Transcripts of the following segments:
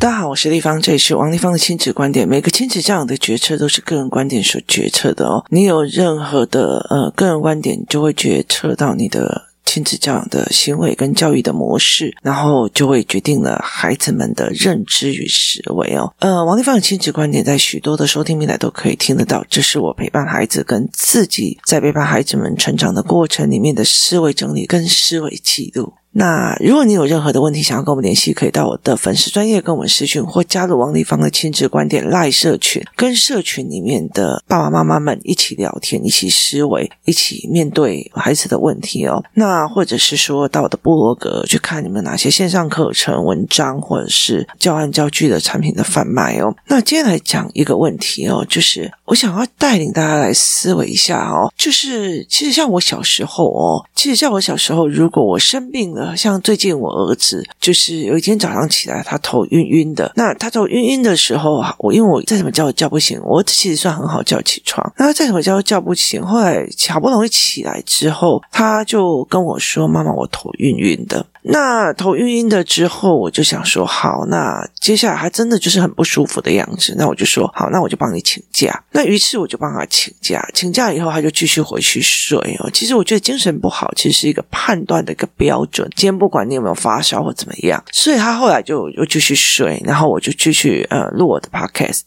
大家好，我是丽芳，这里是王立芳的亲子观点。每个亲子这样的决策都是个人观点所决策的哦。你有任何的呃个人观点，就会决策到你的亲子教养的行为跟教育的模式，然后就会决定了孩子们的认知与思维哦。呃，王立芳的亲子观点在许多的收听平台都可以听得到，这是我陪伴孩子跟自己在陪伴孩子们成长的过程里面的思维整理跟思维记录。那如果你有任何的问题想要跟我们联系，可以到我的粉丝专业跟我们私讯，或加入王丽芳的亲子观点赖社群，跟社群里面的爸爸妈妈们一起聊天，一起思维，一起面对孩子的问题哦。那或者是说到我的部落格去看你们哪些线上课程文章，或者是教案教具的产品的贩卖哦。那今天来讲一个问题哦，就是我想要带领大家来思维一下哦，就是其实像我小时候哦，其实像我小时候，如果我生病了。像最近我儿子，就是有一天早上起来，他头晕晕的。那他头晕晕的时候啊，我因为我再怎么叫都叫不醒。我其实算很好叫起床，那他再怎么叫都叫不醒。后来好不容易起来之后，他就跟我说：“妈妈，我头晕晕的。”那头晕晕的之后，我就想说：“好，那接下来还真的就是很不舒服的样子。”那我就说：“好，那我就帮你请假。”那于是我就帮他请假。请假以后，他就继续回去睡哦。其实我觉得精神不好，其实是一个判断的一个标准。今天不管你有没有发烧或怎么样，所以他后来就又继续睡，然后我就继续呃录我的 podcast，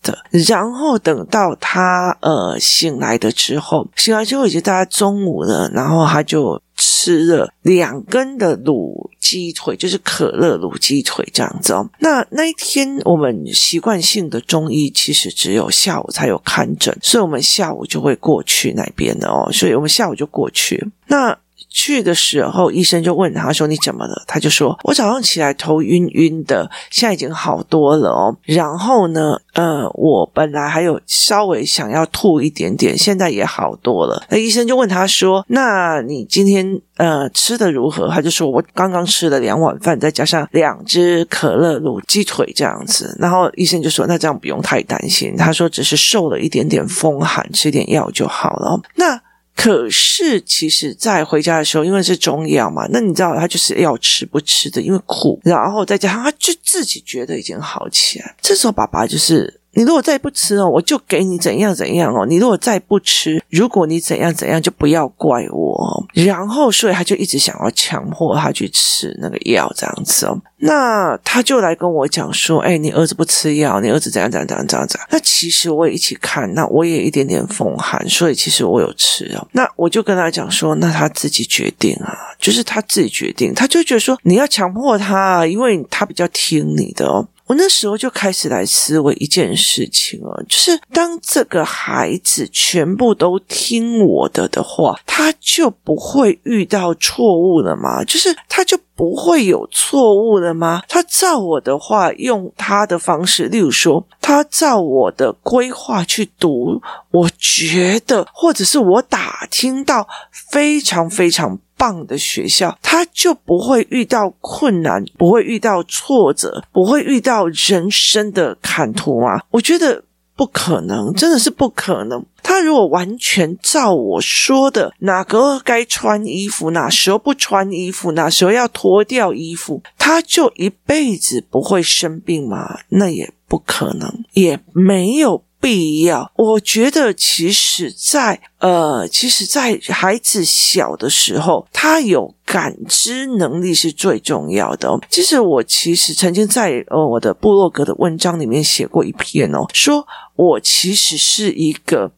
然后等到他呃醒来的之后，醒来之后已经大概中午了，然后他就吃了两根的卤鸡腿，就是可乐卤鸡腿这样子哦。那那一天我们习惯性的中医其实只有下午才有看诊，所以我们下午就会过去那边的哦，所以我们下午就过去那。去的时候，医生就问他说：“你怎么了？”他就说：“我早上起来头晕晕的，现在已经好多了哦。然后呢，呃，我本来还有稍微想要吐一点点，现在也好多了。”那医生就问他说：“那你今天呃吃的如何？”他就说：“我刚刚吃了两碗饭，再加上两只可乐卤鸡腿这样子。”然后医生就说：“那这样不用太担心。”他说：“只是受了一点点风寒，吃点药就好了。”那。可是，其实，在回家的时候，因为是中药嘛，那你知道，他就是要吃不吃的，因为苦，然后再加上他就自己觉得已经好起来。这时候，爸爸就是。你如果再不吃哦，我就给你怎样怎样哦。你如果再不吃，如果你怎样怎样，就不要怪我。然后，所以他就一直想要强迫他去吃那个药，这样子哦。那他就来跟我讲说：“哎，你儿子不吃药，你儿子怎样怎样怎样怎样怎样。”那其实我也一起看，那我也一点点风寒，所以其实我有吃哦。那我就跟他讲说：“那他自己决定啊，就是他自己决定。”他就觉得说：“你要强迫他，因为他比较听你的哦。”我那时候就开始来思维一件事情哦，就是当这个孩子全部都听我的的话，他就不会遇到错误了吗？就是他就不会有错误了吗？他照我的话，用他的方式，例如说，他照我的规划去读，我觉得，或者是我打听到非常非常。棒的学校，他就不会遇到困难，不会遇到挫折，不会遇到人生的坎坷吗？我觉得不可能，真的是不可能。他如果完全照我说的，哪个该穿衣服，哪时候不穿衣服，哪时候要脱掉衣服，他就一辈子不会生病吗？那也不可能，也没有。必要，我觉得其实在，呃，其实，在孩子小的时候，他有感知能力是最重要的。其实我其实曾经在呃我的部落格的文章里面写过一篇哦，说我其实是一个。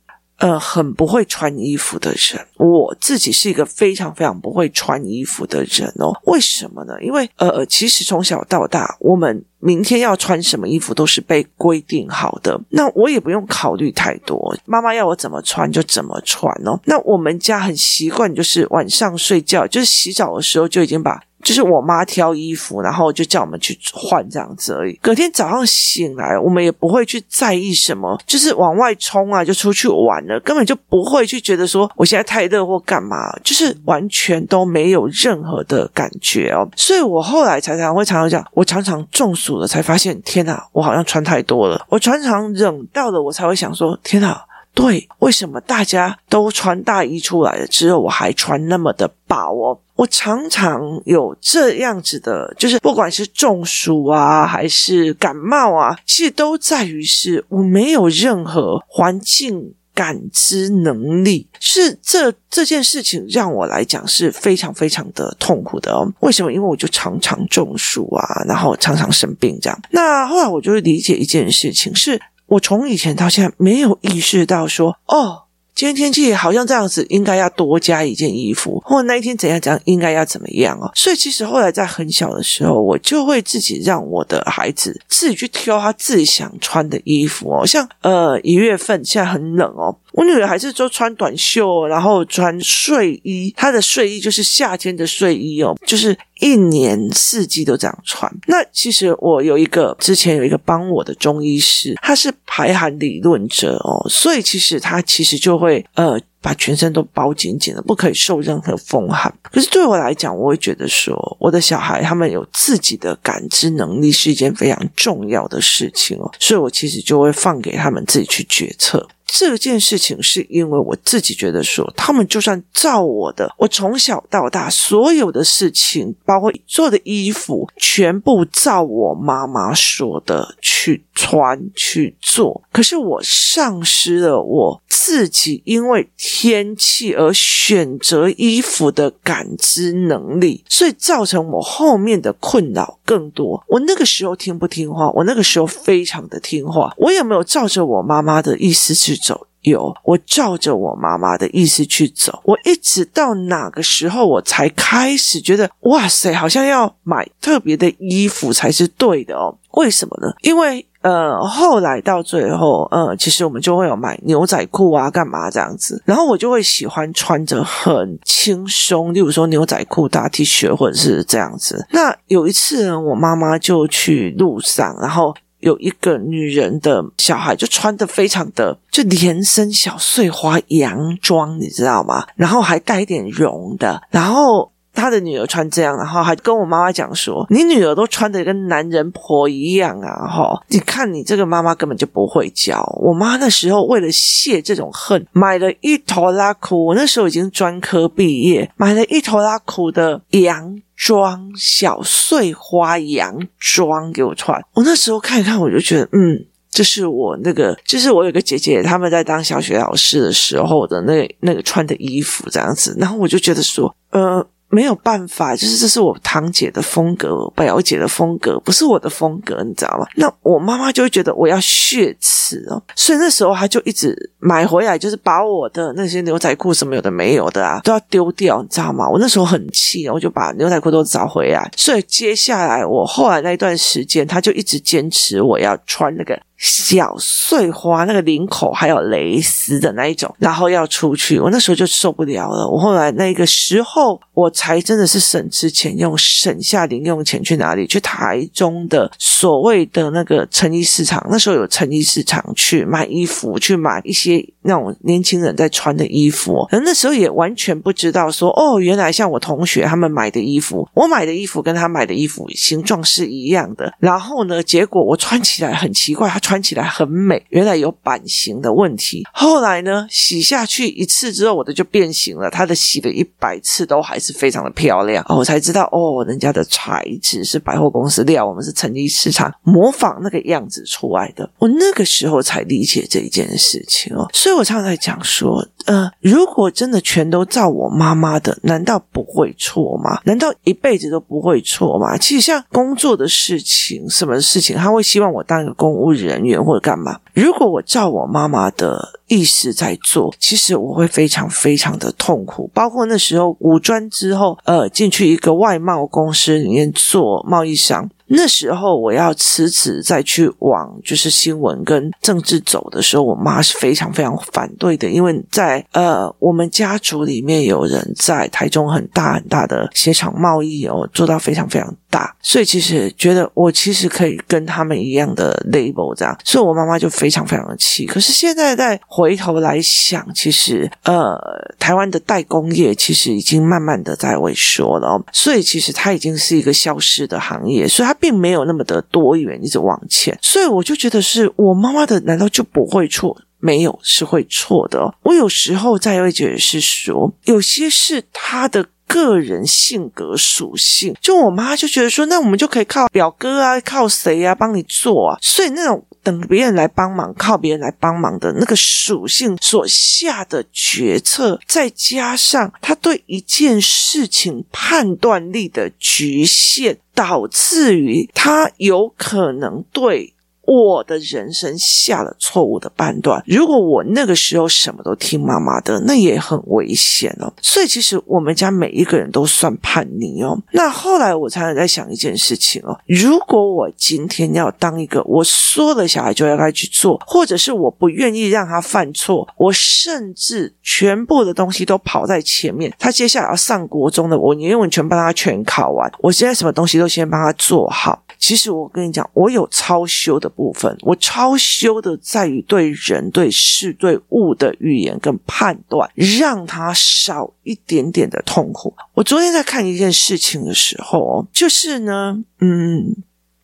呃，很不会穿衣服的人，我自己是一个非常非常不会穿衣服的人哦。为什么呢？因为呃，其实从小到大，我们明天要穿什么衣服都是被规定好的，那我也不用考虑太多，妈妈要我怎么穿就怎么穿哦。那我们家很习惯，就是晚上睡觉，就是洗澡的时候就已经把。就是我妈挑衣服，然后就叫我们去换这样子而已。隔天早上醒来，我们也不会去在意什么，就是往外冲啊，就出去玩了，根本就不会去觉得说我现在太热或干嘛，就是完全都没有任何的感觉哦。所以我后来才常会常常讲，我常常中暑了才发现，天哪，我好像穿太多了。我常常冷到了，我才会想说，天哪。对，为什么大家都穿大衣出来了，之后我还穿那么的薄哦？我常常有这样子的，就是不管是中暑啊，还是感冒啊，其实都在于是我没有任何环境感知能力，是这这件事情让我来讲是非常非常的痛苦的哦。为什么？因为我就常常中暑啊，然后常常生病这样。那后来我就会理解一件事情，是我从以前到现在没有意识到说，哦。今天天气好像这样子，应该要多加一件衣服，或那一天怎样怎样，应该要怎么样哦。所以其实后来在很小的时候，我就会自己让我的孩子自己去挑他自己想穿的衣服哦。像呃一月份现在很冷哦。我女儿还是说穿短袖，然后穿睡衣。她的睡衣就是夏天的睡衣哦，就是一年四季都这样穿。那其实我有一个之前有一个帮我的中医师，他是排寒理论者哦，所以其实他其实就会呃把全身都包紧紧的，不可以受任何风寒。可是对我来讲，我会觉得说，我的小孩他们有自己的感知能力是一件非常重要的事情哦，所以我其实就会放给他们自己去决策。这件事情是因为我自己觉得说，他们就算照我的，我从小到大所有的事情，包括做的衣服，全部照我妈妈说的去穿去做。可是我丧失了我自己因为天气而选择衣服的感知能力，所以造成我后面的困扰更多。我那个时候听不听话？我那个时候非常的听话。我有没有照着我妈妈的意思去走？有，我照着我妈妈的意思去走。我一直到哪个时候，我才开始觉得，哇塞，好像要买特别的衣服才是对的哦。为什么呢？因为呃，后来到最后，呃，其实我们就会有买牛仔裤啊，干嘛这样子。然后我就会喜欢穿着很轻松，例如说牛仔裤、大 T 恤，或者是这样子。那有一次呢，我妈妈就去路上，然后。有一个女人的小孩，就穿得非常的就连身小碎花洋装，你知道吗？然后还带一点绒的，然后他的女儿穿这样，然后还跟我妈妈讲说：“你女儿都穿得跟男人婆一样啊！”哈，你看你这个妈妈根本就不会教。我妈那时候为了泄这种恨，买了一头拉库。我那时候已经专科毕业，买了一头拉库的洋。装小碎花洋装给我穿，我那时候看一看，我就觉得，嗯，这是我那个，就是我有个姐姐，他们在当小学老师的时候的那那个穿的衣服这样子，然后我就觉得说，呃。没有办法，就是这是我堂姐的风格，表姐的风格，不是我的风格，你知道吗？那我妈妈就会觉得我要血耻哦，所以那时候她就一直买回来，就是把我的那些牛仔裤什么有的没有的啊，都要丢掉，你知道吗？我那时候很气，我就把牛仔裤都找回来。所以接下来我后来那一段时间，她就一直坚持我要穿那个。小碎花那个领口还有蕾丝的那一种，然后要出去，我那时候就受不了了。我后来那个时候，我才真的是省吃俭用，省下零用钱去哪里？去台中的所谓的那个成衣市场，那时候有成衣市场去买衣服，去买一些那种年轻人在穿的衣服。而那时候也完全不知道说，哦，原来像我同学他们买的衣服，我买的衣服跟他买的衣服形状是一样的。然后呢，结果我穿起来很奇怪，他穿。穿起来很美，原来有版型的问题。后来呢，洗下去一次之后，我的就变形了。他的洗了一百次都还是非常的漂亮。哦，我才知道哦，人家的材质是百货公司料，我们是成衣市场模仿那个样子出来的。我那个时候才理解这一件事情哦。所以我常常在讲说，呃，如果真的全都照我妈妈的，难道不会错吗？难道一辈子都不会错吗？其实像工作的事情，什么事情，他会希望我当一个公务人人员或者干嘛？如果我照我妈妈的意思在做，其实我会非常非常的痛苦。包括那时候五专之后，呃，进去一个外贸公司里面做贸易商。那时候我要辞职再去往就是新闻跟政治走的时候，我妈是非常非常反对的，因为在呃我们家族里面有人在台中很大很大的鞋厂贸易哦，做到非常非常大，所以其实觉得我其实可以跟他们一样的 label 这样，所以我妈妈就非常非常的气。可是现在再回头来想，其实呃台湾的代工业其实已经慢慢的在萎缩了，所以其实它已经是一个消失的行业，所以它。并没有那么的多元，一直往前，所以我就觉得是我妈妈的，难道就不会错？没有是会错的。我有时候在会觉得是说，有些是他的。个人性格属性，就我妈就觉得说，那我们就可以靠表哥啊，靠谁啊帮你做啊？所以那种等别人来帮忙，靠别人来帮忙的那个属性所下的决策，再加上他对一件事情判断力的局限，导致于他有可能对。我的人生下了错误的判断。如果我那个时候什么都听妈妈的，那也很危险哦。所以其实我们家每一个人都算叛逆哦。那后来我常常在想一件事情哦：如果我今天要当一个我说了小孩就要该去做，或者是我不愿意让他犯错，我甚至全部的东西都跑在前面。他接下来要上国中的，我宁愿全帮他全考完。我现在什么东西都先帮他做好。其实我跟你讲，我有超修的部分，我超修的在于对人、对事、对物的语言跟判断，让他少一点点的痛苦。我昨天在看一件事情的时候，就是呢，嗯，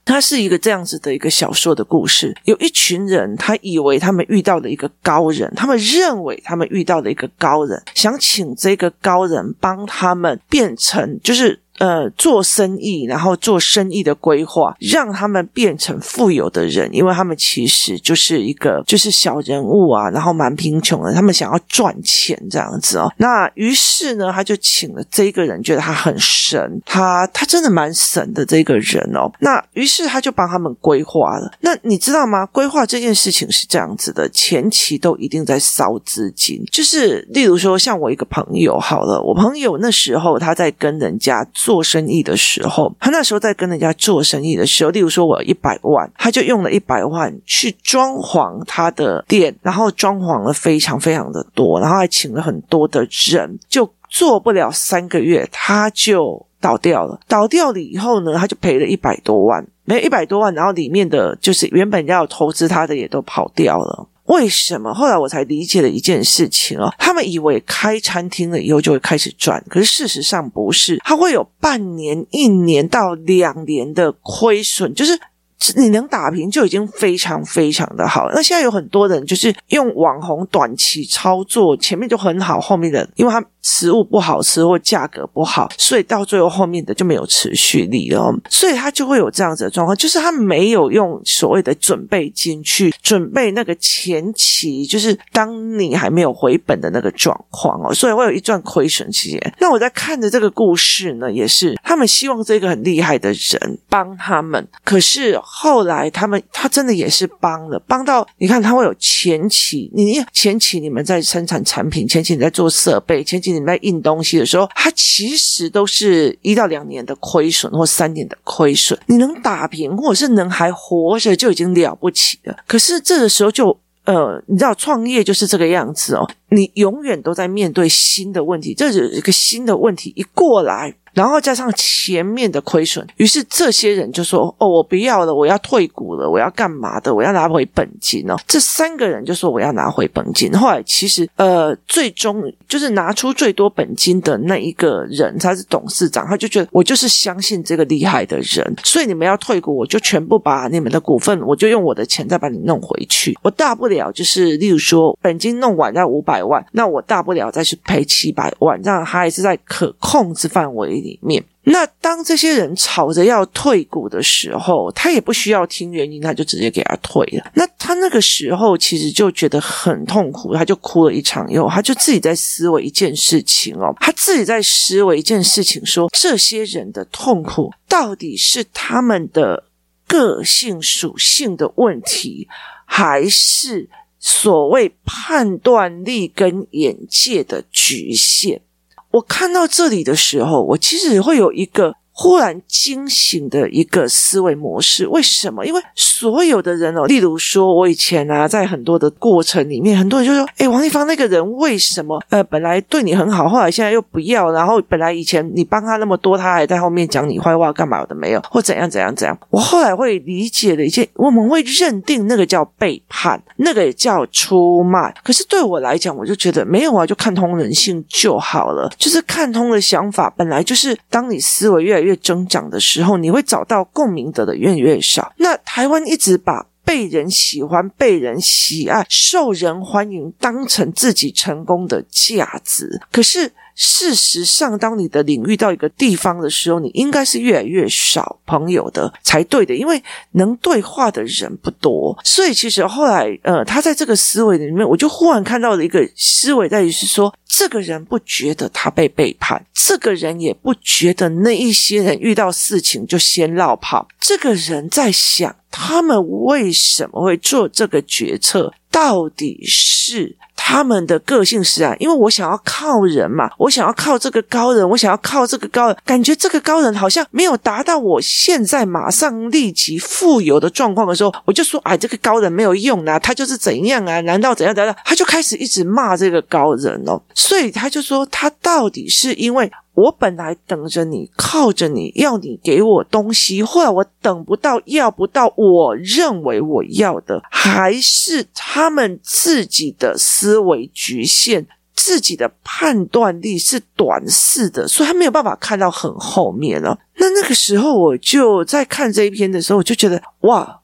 它是一个这样子的一个小说的故事。有一群人，他以为他们遇到了一个高人，他们认为他们遇到了一个高人，想请这个高人帮他们变成，就是。呃，做生意，然后做生意的规划，让他们变成富有的人，因为他们其实就是一个就是小人物啊，然后蛮贫穷的，他们想要赚钱这样子哦。那于是呢，他就请了这一个人，觉得他很神，他他真的蛮神的这个人哦。那于是他就帮他们规划了。那你知道吗？规划这件事情是这样子的，前期都一定在烧资金，就是例如说，像我一个朋友，好了，我朋友那时候他在跟人家。做生意的时候，他那时候在跟人家做生意的时候，例如说我一百万，他就用了一百万去装潢他的店，然后装潢了非常非常的多，然后还请了很多的人，就做不了三个月，他就倒掉了。倒掉了以后呢，他就赔了一百多万，没一百多万，然后里面的就是原本要投资他的也都跑掉了。为什么？后来我才理解了一件事情哦，他们以为开餐厅了以后就会开始赚，可是事实上不是，它会有半年、一年到两年的亏损，就是。你能打平就已经非常非常的好。那现在有很多人就是用网红短期操作，前面就很好，后面的因为他食物不好吃或价格不好，所以到最后后面的就没有持续力了。所以他就会有这样子的状况，就是他没有用所谓的准备金去准备那个前期，就是当你还没有回本的那个状况哦，所以会有一段亏损期间。那我在看着这个故事呢，也是他们希望这个很厉害的人帮他们，可是。后来他们他真的也是帮了，帮到你看他会有前期，你前期你们在生产产品，前期你在做设备，前期你们在印东西的时候，它其实都是一到两年的亏损或三年的亏损。你能打平或者是能还活着就已经了不起了。可是这个时候就呃，你知道创业就是这个样子哦，你永远都在面对新的问题，这是一个新的问题一过来。然后加上前面的亏损，于是这些人就说：“哦，我不要了，我要退股了，我要干嘛的？我要拿回本金哦。”这三个人就说：“我要拿回本金。”后来其实呃，最终就是拿出最多本金的那一个人，他是董事长，他就觉得我就是相信这个厉害的人，所以你们要退股，我就全部把你们的股份，我就用我的钱再把你弄回去。我大不了就是，例如说本金弄完要五百万，那我大不了再去赔七百万，这样他还是在可控制范围里面，那当这些人吵着要退股的时候，他也不需要听原因，他就直接给他退了。那他那个时候其实就觉得很痛苦，他就哭了一场以后，他就自己在思维一件事情哦，他自己在思维一件事情说，这些人的痛苦到底是他们的个性属性的问题，还是所谓判断力跟眼界的局限？我看到这里的时候，我其实会有一个。忽然惊醒的一个思维模式，为什么？因为所有的人哦，例如说，我以前啊，在很多的过程里面，很多人就说：“哎，王丽芳那个人为什么？呃，本来对你很好，后来现在又不要，然后本来以前你帮他那么多，他还在后面讲你坏话，干嘛的没有？或怎样怎样怎样？”我后来会理解的一件，我们会认定那个叫背叛，那个也叫出卖。可是对我来讲，我就觉得没有啊，就看通人性就好了，就是看通了想法，本来就是当你思维越来越。越增长的时候，你会找到共鸣的的越来越少。那台湾一直把被人喜欢、被人喜爱、受人欢迎，当成自己成功的价值。可是。事实上，当你的领域到一个地方的时候，你应该是越来越少朋友的才对的，因为能对话的人不多。所以，其实后来，呃，他在这个思维里面，我就忽然看到了一个思维，在于是说，这个人不觉得他被背叛，这个人也不觉得那一些人遇到事情就先落跑，这个人在想，他们为什么会做这个决策，到底是。他们的个性是啊，因为我想要靠人嘛，我想要靠这个高人，我想要靠这个高人，感觉这个高人好像没有达到我现在马上立即富有的状况的时候，我就说，哎，这个高人没有用啊，他就是怎样啊？难道怎样怎样？他就开始一直骂这个高人哦，所以他就说，他到底是因为。我本来等着你，靠着你，要你给我东西，后来我等不到，要不到我认为我要的，还是他们自己的思维局限，自己的判断力是短视的，所以他没有办法看到很后面了。那那个时候，我就在看这一篇的时候，我就觉得哇。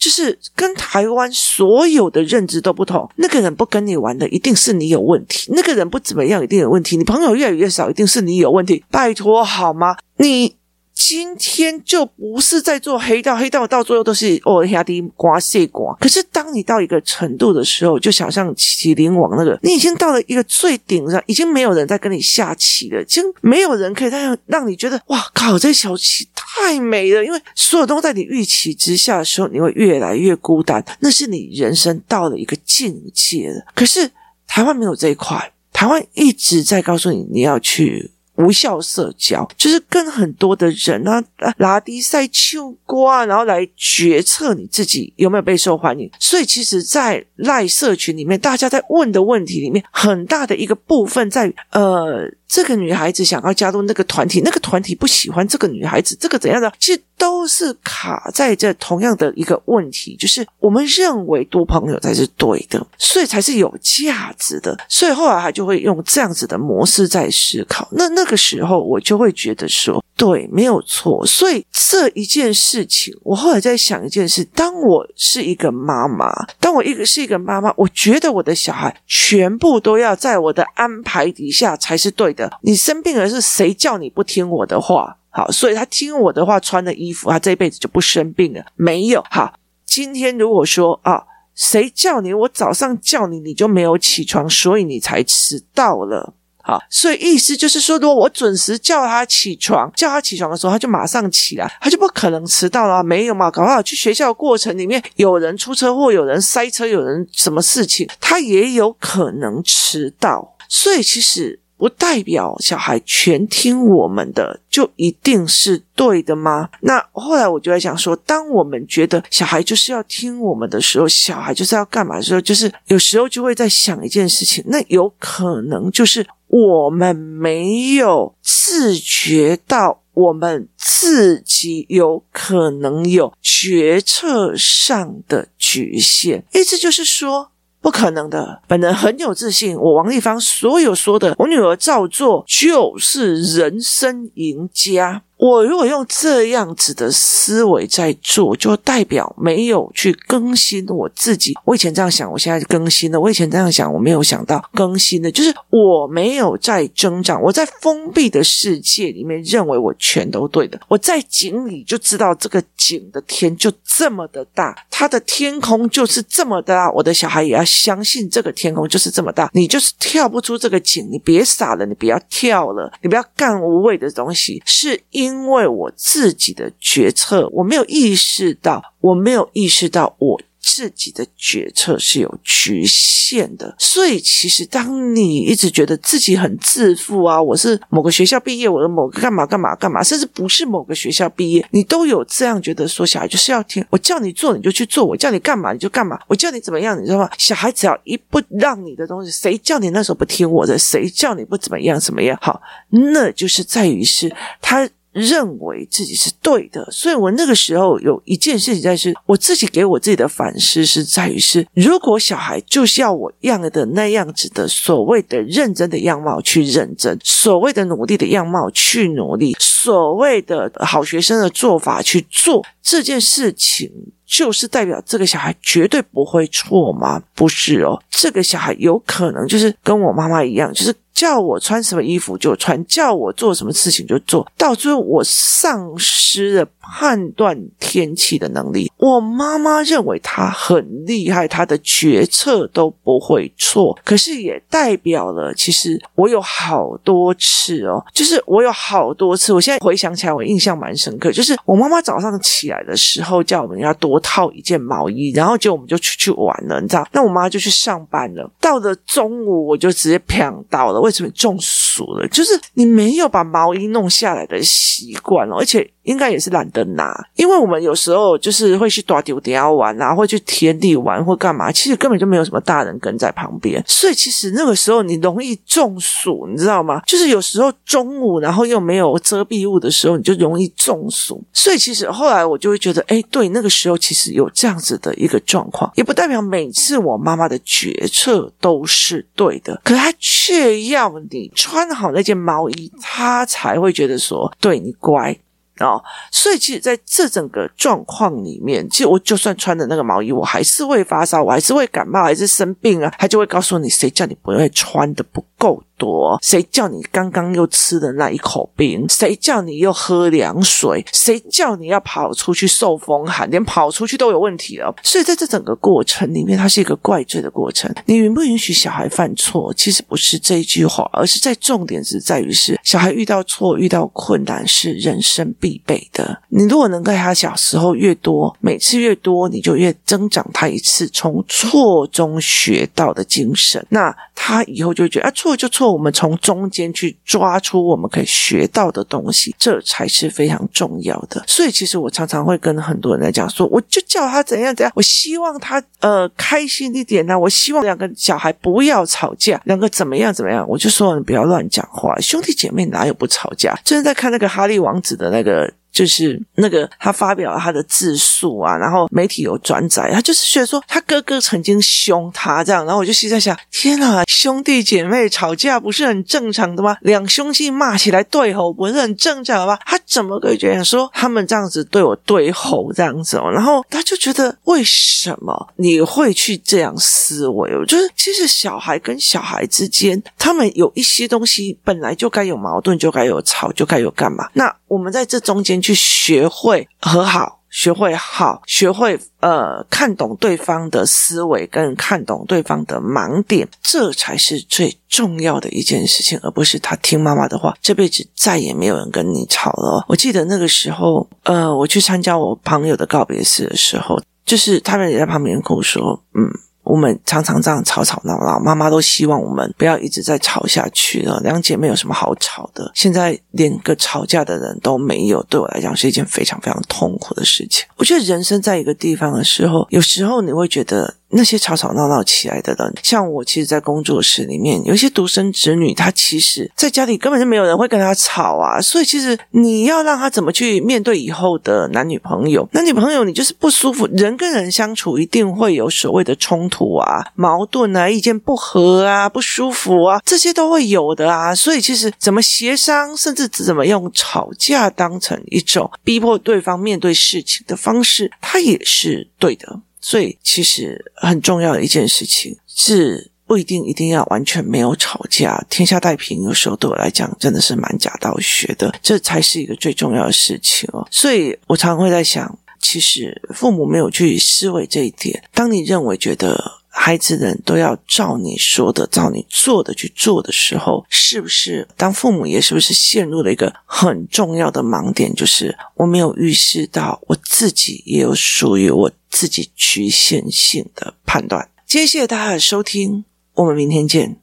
就是跟台湾所有的认知都不同，那个人不跟你玩的，一定是你有问题；那个人不怎么样，一定有问题。你朋友越来越少，一定是你有问题。拜托好吗？你。今天就不是在做黑道，黑道到最后都是哦，压低刮谢刮。可是当你到一个程度的时候，就想像麒麟王那个，你已经到了一个最顶上，已经没有人在跟你下棋了，已经没有人可以再让让你觉得哇靠，这小棋太美了。因为所有东西在你预期之下的时候，你会越来越孤单。那是你人生到了一个境界了。可是台湾没有这一块，台湾一直在告诉你你要去。无效社交就是跟很多的人啊，拉低赛秋瓜，然后来决策你自己有没有被受欢迎。所以，其实，在赖社群里面，大家在问的问题里面，很大的一个部分在呃。这个女孩子想要加入那个团体，那个团体不喜欢这个女孩子，这个怎样的？其实都是卡在这同样的一个问题，就是我们认为多朋友才是对的，所以才是有价值的，所以后来他就会用这样子的模式在思考。那那个时候我就会觉得说，对，没有错。所以这一件事情，我后来在想一件事：当我是一个妈妈，当我一个是一个妈妈，我觉得我的小孩全部都要在我的安排底下才是对的。你生病了，是谁叫你不听我的话？好，所以他听我的话，穿的衣服，他这一辈子就不生病了。没有，好，今天如果说啊，谁叫你？我早上叫你，你就没有起床，所以你才迟到了。好，所以意思就是说，如果我准时叫他起床，叫他起床的时候，他就马上起来，他就不可能迟到了。没有嘛？搞不好去学校过程里面有人出车祸，有人塞车，有人什么事情，他也有可能迟到。所以其实不代表小孩全听我们的就一定是对的吗？那后来我就在想说，当我们觉得小孩就是要听我们的时候，小孩就是要干嘛的时候，就是有时候就会在想一件事情，那有可能就是我们没有自觉到我们自己有可能有决策上的局限，意思就是说。不可能的，本人很有自信。我王丽芳所有说的，我女儿照做，就是人生赢家。我如果用这样子的思维在做，就代表没有去更新我自己。我以前这样想，我现在更新了。我以前这样想，我没有想到更新的，就是我没有在增长。我在封闭的世界里面，认为我全都对的。我在井里就知道这个井的天就这么的大，它的天空就是这么的大。我的小孩也要相信这个天空就是这么大。你就是跳不出这个井，你别傻了，你不要跳了，你不要干无谓的东西，是因。因为我自己的决策，我没有意识到，我没有意识到我自己的决策是有局限的。所以，其实当你一直觉得自己很自负啊，我是某个学校毕业，我的某个干嘛干嘛干嘛，甚至不是某个学校毕业，你都有这样觉得说，小孩就是要听我叫你做你就去做，我叫你干嘛你就干嘛，我叫你怎么样你知道吗？小孩只要一不让你的东西，谁叫你那时候不听我的？谁叫你不怎么样怎么样？好，那就是在于是他。认为自己是对的，所以我那个时候有一件事情在是，我自己给我自己的反思是在于是，如果小孩就是要我样的那样子的所谓的认真的样貌去认真，所谓的努力的样貌去努力，所谓的好学生的做法去做这件事情，就是代表这个小孩绝对不会错吗？不是哦，这个小孩有可能就是跟我妈妈一样，就是。叫我穿什么衣服就穿，叫我做什么事情就做，到最后我丧失了判断天气的能力。我妈妈认为她很厉害，她的决策都不会错，可是也代表了，其实我有好多次哦，就是我有好多次，我现在回想起来，我印象蛮深刻，就是我妈妈早上起来的时候叫我们要多套一件毛衣，然后结果我们就出去玩了，你知道？那我妈就去上班了，到了中午我就直接飘到了。为什么中暑了？就是你没有把毛衣弄下来的习惯了，而且。应该也是懒得拿，因为我们有时候就是会去大稻埕玩啊，会去田里玩或干嘛，其实根本就没有什么大人跟在旁边，所以其实那个时候你容易中暑，你知道吗？就是有时候中午然后又没有遮蔽物的时候，你就容易中暑。所以其实后来我就会觉得，哎，对，那个时候其实有这样子的一个状况，也不代表每次我妈妈的决策都是对的，可她却要你穿好那件毛衣，她才会觉得说，对你乖。哦，所以其实在这整个状况里面，其实我就算穿的那个毛衣，我还是会发烧，我还是会感冒，还是生病啊，他就会告诉你，谁叫你不会穿的不够。多，谁叫你刚刚又吃的那一口冰？谁叫你又喝凉水？谁叫你要跑出去受风寒？连跑出去都有问题了。所以在这整个过程里面，它是一个怪罪的过程。你允不允许小孩犯错？其实不是这一句话，而是在重点是在于是小孩遇到错、遇到困难是人生必备的。你如果能在他小时候越多，每次越多，你就越增长他一次从错中学到的精神。那他以后就觉得啊，错就错。我们从中间去抓出我们可以学到的东西，这才是非常重要的。所以，其实我常常会跟很多人来讲说，我就叫他怎样怎样，我希望他呃开心一点呢、我希望两个小孩不要吵架，两个怎么样怎么样，我就说你不要乱讲话，兄弟姐妹哪有不吵架？就是在看那个哈利王子的那个。就是那个他发表了他的自述啊，然后媒体有转载，他就是觉得说他哥哥曾经凶他这样，然后我就心在想：天哪，兄弟姐妹吵架不是很正常的吗？两兄弟骂起来对吼不是很正常的吗？他怎么可以觉得说他们这样子对我对吼这样子哦？然后他就觉得为什么你会去这样思维？我就是其实小孩跟小孩之间，他们有一些东西本来就该有矛盾，就该有吵，就该有干嘛？那我们在这中间。去去学会和好，学会好，学会呃看懂对方的思维，跟看懂对方的盲点，这才是最重要的一件事情，而不是他听妈妈的话，这辈子再也没有人跟你吵了。我记得那个时候，呃，我去参加我朋友的告别式的时候，就是他们也在旁边跟我说，嗯。我们常常这样吵吵闹闹，妈妈都希望我们不要一直在吵下去了。两姐妹有什么好吵的？现在连个吵架的人都没有，对我来讲是一件非常非常痛苦的事情。我觉得人生在一个地方的时候，有时候你会觉得。那些吵吵闹闹起来的人，像我，其实，在工作室里面，有些独生子女，他其实在家里根本就没有人会跟他吵啊。所以，其实你要让他怎么去面对以后的男女朋友？男女朋友，你就是不舒服，人跟人相处一定会有所谓的冲突啊、矛盾啊、意见不合啊、不舒服啊，这些都会有的啊。所以，其实怎么协商，甚至怎么用吵架当成一种逼迫对方面对事情的方式，他也是对的。所以，其实很重要的一件事情是，不一定一定要完全没有吵架，天下太平。有时候对我来讲，真的是蛮假道学的，这才是一个最重要的事情哦。所以我常常会在想，其实父母没有去思维这一点。当你认为觉得孩子人都要照你说的、照你做的去做的时候，是不是当父母也是不是陷入了一个很重要的盲点？就是我没有预示到我自己也有属于我。自己局限性的判断。谢谢大家的收听，我们明天见。